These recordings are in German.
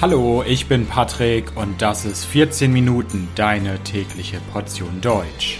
Hallo, ich bin Patrick und das ist 14 Minuten deine tägliche Portion Deutsch.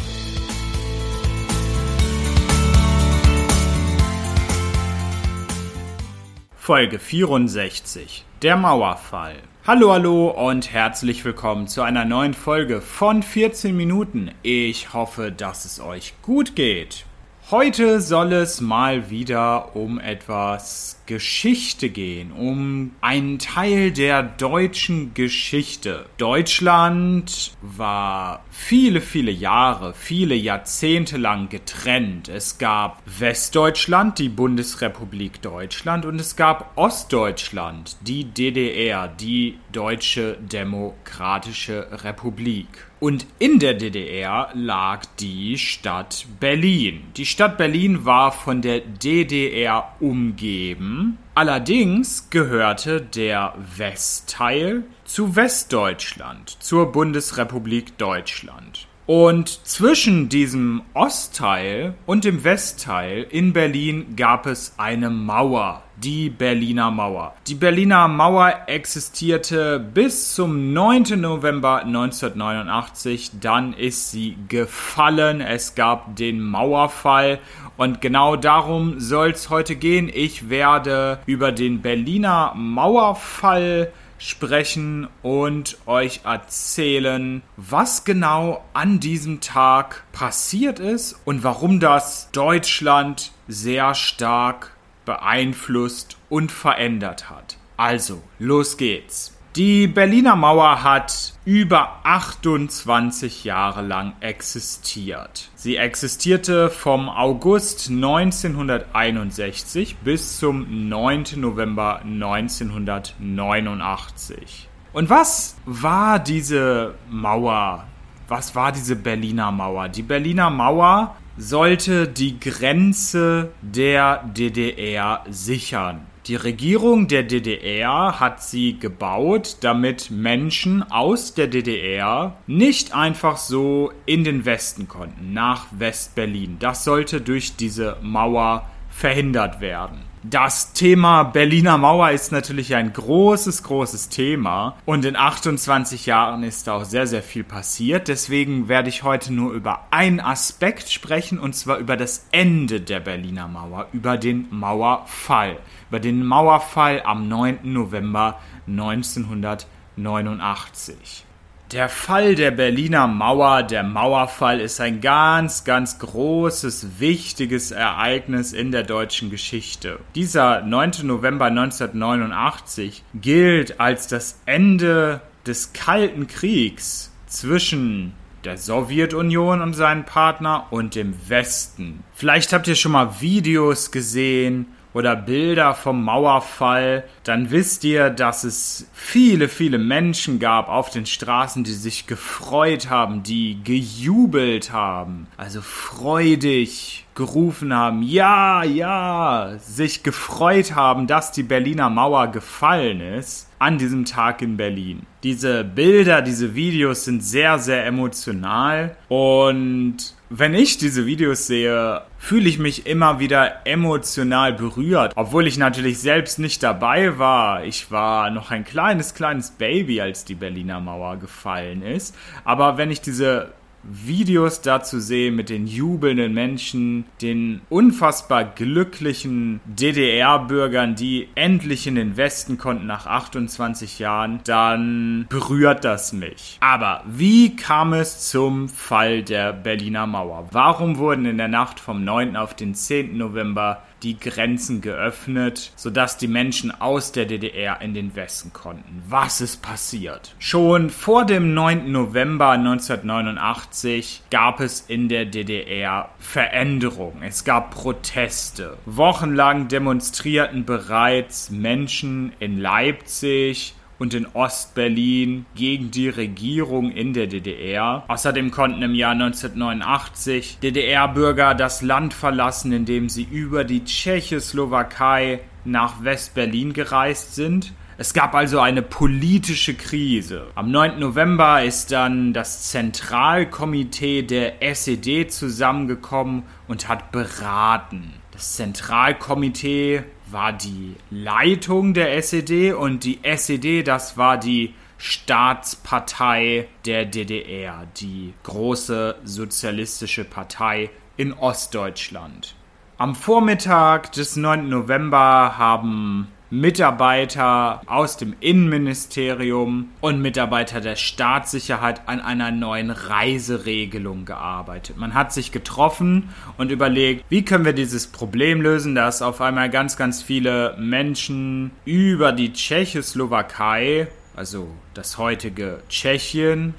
Folge 64 Der Mauerfall. Hallo, hallo und herzlich willkommen zu einer neuen Folge von 14 Minuten. Ich hoffe, dass es euch gut geht. Heute soll es mal wieder um etwas Geschichte gehen, um einen Teil der deutschen Geschichte. Deutschland war viele, viele Jahre, viele Jahrzehnte lang getrennt. Es gab Westdeutschland, die Bundesrepublik Deutschland, und es gab Ostdeutschland, die DDR, die Deutsche Demokratische Republik. Und in der DDR lag die Stadt Berlin. Die Stadt Berlin war von der DDR umgeben. Allerdings gehörte der Westteil zu Westdeutschland, zur Bundesrepublik Deutschland. Und zwischen diesem Ostteil und dem Westteil in Berlin gab es eine Mauer, die Berliner Mauer. Die Berliner Mauer existierte bis zum 9. November 1989, dann ist sie gefallen, es gab den Mauerfall und genau darum soll es heute gehen. Ich werde über den Berliner Mauerfall sprechen und euch erzählen, was genau an diesem Tag passiert ist und warum das Deutschland sehr stark beeinflusst und verändert hat. Also, los geht's. Die Berliner Mauer hat über 28 Jahre lang existiert. Sie existierte vom August 1961 bis zum 9. November 1989. Und was war diese Mauer? Was war diese Berliner Mauer? Die Berliner Mauer sollte die Grenze der DDR sichern. Die Regierung der DDR hat sie gebaut, damit Menschen aus der DDR nicht einfach so in den Westen konnten, nach West-Berlin. Das sollte durch diese Mauer verhindert werden. Das Thema Berliner Mauer ist natürlich ein großes, großes Thema und in 28 Jahren ist da auch sehr, sehr viel passiert. Deswegen werde ich heute nur über einen Aspekt sprechen und zwar über das Ende der Berliner Mauer, über den Mauerfall, über den Mauerfall am 9. November 1989. Der Fall der Berliner Mauer, der Mauerfall, ist ein ganz, ganz großes, wichtiges Ereignis in der deutschen Geschichte. Dieser 9. November 1989 gilt als das Ende des Kalten Kriegs zwischen der Sowjetunion und seinen Partner und dem Westen. Vielleicht habt ihr schon mal Videos gesehen oder Bilder vom Mauerfall, dann wisst ihr, dass es viele, viele Menschen gab auf den Straßen, die sich gefreut haben, die gejubelt haben, also freudig gerufen haben, ja, ja, sich gefreut haben, dass die Berliner Mauer gefallen ist an diesem Tag in Berlin. Diese Bilder, diese Videos sind sehr, sehr emotional und wenn ich diese Videos sehe, fühle ich mich immer wieder emotional berührt, obwohl ich natürlich selbst nicht dabei war. Ich war noch ein kleines, kleines Baby, als die Berliner Mauer gefallen ist. Aber wenn ich diese Videos dazu sehe mit den jubelnden Menschen, den unfassbar glücklichen DDR-Bürgern, die endlich in den Westen konnten nach 28 Jahren, dann berührt das mich. Aber wie kam es zum Fall der Berliner Mauer? Warum wurden in der Nacht vom 9. auf den 10. November die Grenzen geöffnet, sodass die Menschen aus der DDR in den Westen konnten. Was ist passiert? Schon vor dem 9. November 1989 gab es in der DDR Veränderungen. Es gab Proteste. Wochenlang demonstrierten bereits Menschen in Leipzig, und in Ostberlin gegen die Regierung in der DDR. Außerdem konnten im Jahr 1989 DDR-Bürger das Land verlassen, indem sie über die Tschechoslowakei nach Westberlin gereist sind. Es gab also eine politische Krise. Am 9. November ist dann das Zentralkomitee der SED zusammengekommen und hat beraten. Das Zentralkomitee war die Leitung der SED und die SED, das war die Staatspartei der DDR, die große sozialistische Partei in Ostdeutschland. Am Vormittag des 9. November haben Mitarbeiter aus dem Innenministerium und Mitarbeiter der Staatssicherheit an einer neuen Reiseregelung gearbeitet. Man hat sich getroffen und überlegt, wie können wir dieses Problem lösen, dass auf einmal ganz, ganz viele Menschen über die Tschechoslowakei, also das heutige Tschechien,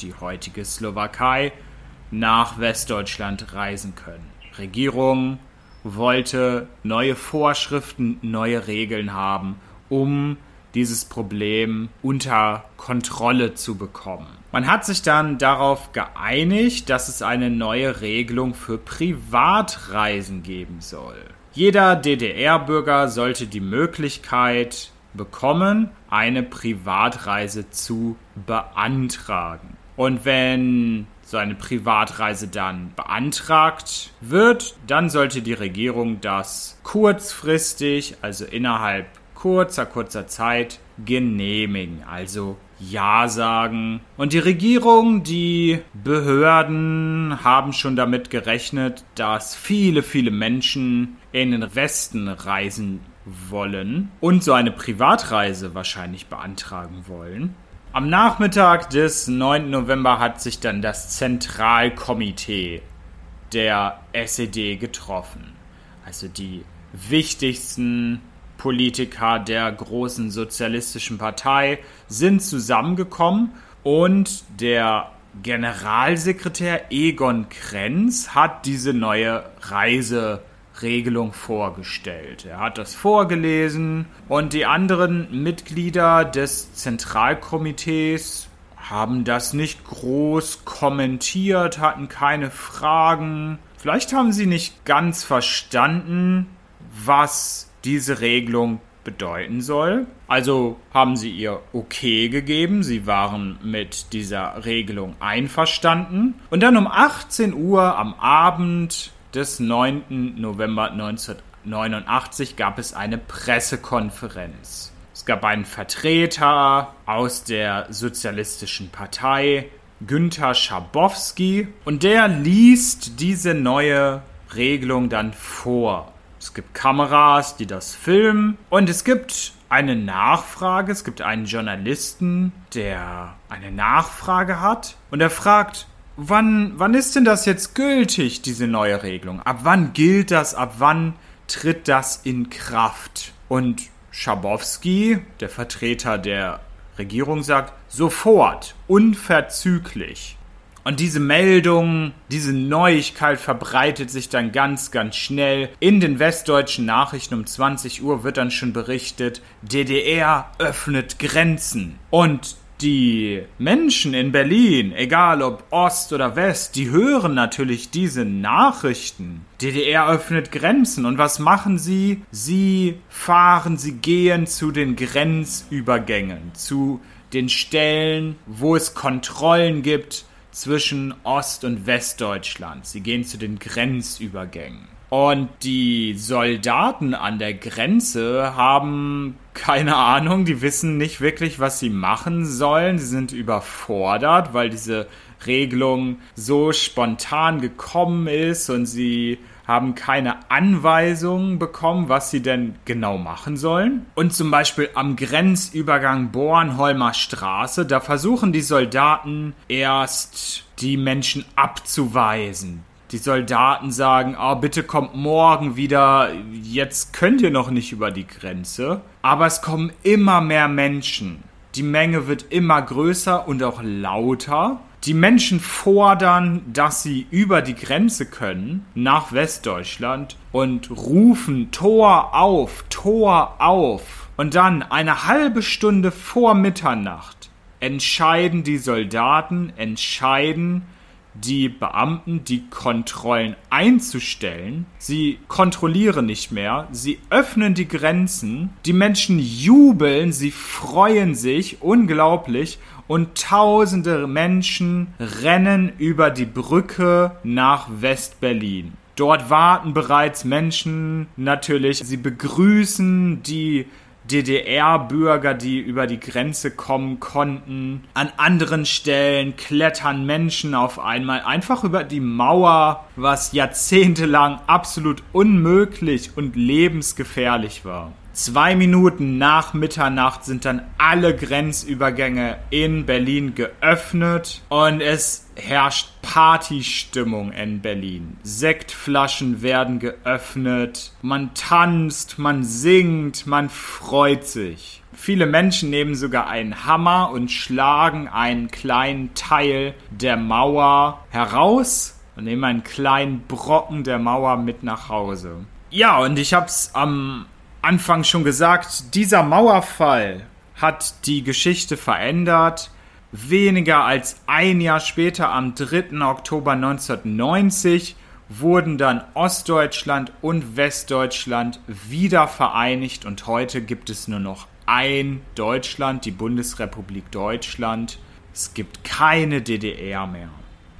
die heutige Slowakei, nach Westdeutschland reisen können. Regierung wollte neue Vorschriften, neue Regeln haben, um dieses Problem unter Kontrolle zu bekommen. Man hat sich dann darauf geeinigt, dass es eine neue Regelung für Privatreisen geben soll. Jeder DDR-Bürger sollte die Möglichkeit bekommen, eine Privatreise zu beantragen. Und wenn so eine Privatreise dann beantragt wird, dann sollte die Regierung das kurzfristig, also innerhalb kurzer, kurzer Zeit genehmigen, also Ja sagen. Und die Regierung, die Behörden haben schon damit gerechnet, dass viele, viele Menschen in den Westen reisen wollen und so eine Privatreise wahrscheinlich beantragen wollen. Am Nachmittag des 9. November hat sich dann das Zentralkomitee der SED getroffen. Also die wichtigsten Politiker der großen sozialistischen Partei sind zusammengekommen und der Generalsekretär Egon Krenz hat diese neue Reise Regelung vorgestellt. Er hat das vorgelesen und die anderen Mitglieder des Zentralkomitees haben das nicht groß kommentiert, hatten keine Fragen. Vielleicht haben sie nicht ganz verstanden, was diese Regelung bedeuten soll. Also haben sie ihr Okay gegeben, sie waren mit dieser Regelung einverstanden. Und dann um 18 Uhr am Abend des 9. November 1989 gab es eine Pressekonferenz. Es gab einen Vertreter aus der Sozialistischen Partei, Günther Schabowski, und der liest diese neue Regelung dann vor. Es gibt Kameras, die das filmen, und es gibt eine Nachfrage. Es gibt einen Journalisten, der eine Nachfrage hat, und er fragt, wann, wann ist denn das jetzt gültig, diese neue Regelung? Ab wann gilt das? Ab wann tritt das in Kraft? Und Schabowski, der Vertreter der Regierung, sagt sofort, unverzüglich. Und diese Meldung, diese Neuigkeit verbreitet sich dann ganz, ganz schnell. In den westdeutschen Nachrichten um 20 Uhr wird dann schon berichtet, DDR öffnet Grenzen. Und die Menschen in Berlin, egal ob Ost oder West, die hören natürlich diese Nachrichten. DDR öffnet Grenzen und was machen sie? Sie fahren, sie gehen zu den Grenzübergängen, zu den Stellen, wo es Kontrollen gibt zwischen Ost- und Westdeutschland. Sie gehen zu den Grenzübergängen. Und die Soldaten an der Grenze haben keine Ahnung, die wissen nicht wirklich, was sie machen sollen. Sie sind überfordert, weil diese Regelung so spontan gekommen ist und sie haben keine Anweisungen bekommen, was sie denn genau machen sollen. Und zum Beispiel am Grenzübergang Bornholmer Straße, da versuchen die Soldaten erst die Menschen abzuweisen die Soldaten sagen, oh, bitte kommt morgen wieder, jetzt könnt ihr noch nicht über die Grenze. Aber es kommen immer mehr Menschen. Die Menge wird immer größer und auch lauter. Die Menschen fordern, dass sie über die Grenze können nach Westdeutschland und rufen Tor auf, Tor auf. Und dann eine halbe Stunde vor Mitternacht entscheiden die Soldaten, entscheiden, die Beamten die Kontrollen einzustellen. Sie kontrollieren nicht mehr, sie öffnen die Grenzen, die Menschen jubeln, sie freuen sich unglaublich und tausende Menschen rennen über die Brücke nach West-Berlin. Dort warten bereits Menschen natürlich. Sie begrüßen die DDR-Bürger, die über die Grenze kommen konnten. An anderen Stellen klettern Menschen auf einmal einfach über die Mauer, was jahrzehntelang absolut unmöglich und lebensgefährlich war. Zwei Minuten nach Mitternacht sind dann alle Grenzübergänge in Berlin geöffnet und es herrscht Partystimmung in Berlin. Sektflaschen werden geöffnet, man tanzt, man singt, man freut sich. Viele Menschen nehmen sogar einen Hammer und schlagen einen kleinen Teil der Mauer heraus und nehmen einen kleinen Brocken der Mauer mit nach Hause. Ja, und ich hab's am Anfang schon gesagt, dieser Mauerfall hat die Geschichte verändert. Weniger als ein Jahr später, am 3. Oktober 1990, wurden dann Ostdeutschland und Westdeutschland wieder vereinigt und heute gibt es nur noch ein Deutschland, die Bundesrepublik Deutschland. Es gibt keine DDR mehr.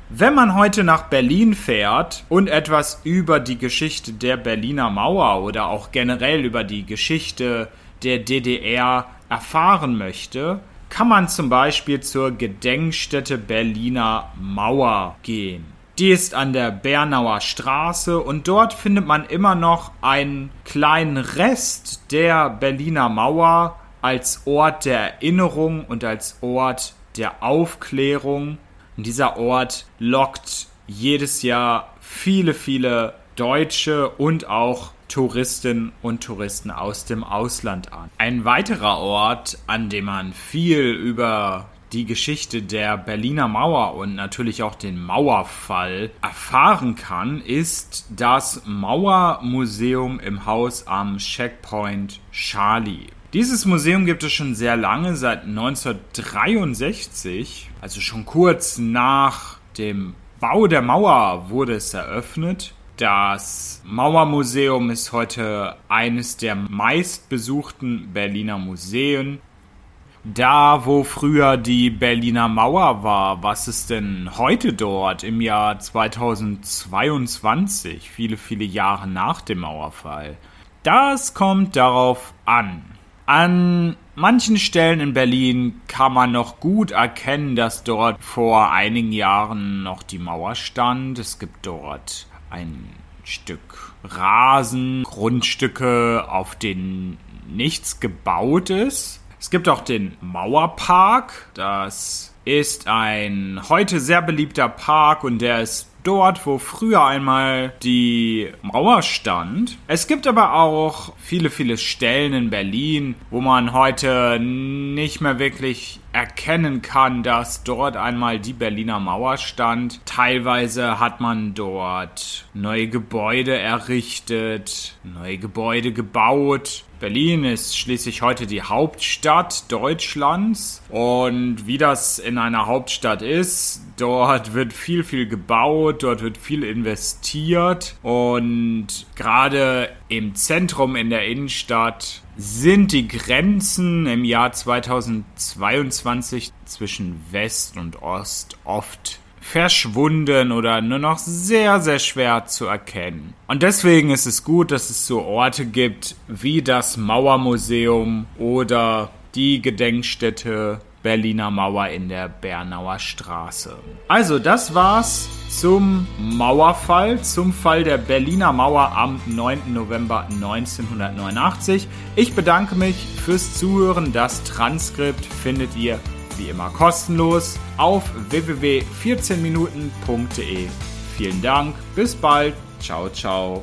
Wenn man heute nach Berlin fährt und etwas über die Geschichte der Berliner Mauer oder auch generell über die Geschichte der DDR erfahren möchte, kann man zum Beispiel zur Gedenkstätte Berliner Mauer gehen. Die ist an der Bernauer Straße und dort findet man immer noch einen kleinen Rest der Berliner Mauer als Ort der Erinnerung und als Ort der Aufklärung und dieser Ort lockt jedes Jahr viele, viele Deutsche und auch Touristinnen und Touristen aus dem Ausland an. Ein weiterer Ort, an dem man viel über die Geschichte der Berliner Mauer und natürlich auch den Mauerfall erfahren kann, ist das Mauermuseum im Haus am Checkpoint Charlie. Dieses Museum gibt es schon sehr lange, seit 1963, also schon kurz nach dem Bau der Mauer wurde es eröffnet. Das Mauermuseum ist heute eines der meistbesuchten Berliner Museen. Da, wo früher die Berliner Mauer war, was ist denn heute dort im Jahr 2022, viele, viele Jahre nach dem Mauerfall? Das kommt darauf an. An manchen Stellen in Berlin kann man noch gut erkennen, dass dort vor einigen Jahren noch die Mauer stand. Es gibt dort ein Stück Rasen, Grundstücke, auf denen nichts gebaut ist. Es gibt auch den Mauerpark. Das ist ein heute sehr beliebter Park und der ist dort, wo früher einmal die Mauer stand. Es gibt aber auch viele, viele Stellen in Berlin, wo man heute nicht mehr wirklich erkennen kann, dass dort einmal die Berliner Mauer stand. Teilweise hat man dort neue Gebäude errichtet, neue Gebäude gebaut. Berlin ist schließlich heute die Hauptstadt Deutschlands und wie das in einer Hauptstadt ist, dort wird viel, viel gebaut, dort wird viel investiert und gerade im Zentrum in der Innenstadt sind die Grenzen im Jahr 2022 zwischen West und Ost oft verschwunden oder nur noch sehr, sehr schwer zu erkennen. Und deswegen ist es gut, dass es so Orte gibt wie das Mauermuseum oder die Gedenkstätte Berliner Mauer in der Bernauer Straße. Also, das war's zum Mauerfall, zum Fall der Berliner Mauer am 9. November 1989. Ich bedanke mich fürs Zuhören. Das Transkript findet ihr wie immer kostenlos auf www.14minuten.de. Vielen Dank, bis bald, ciao, ciao.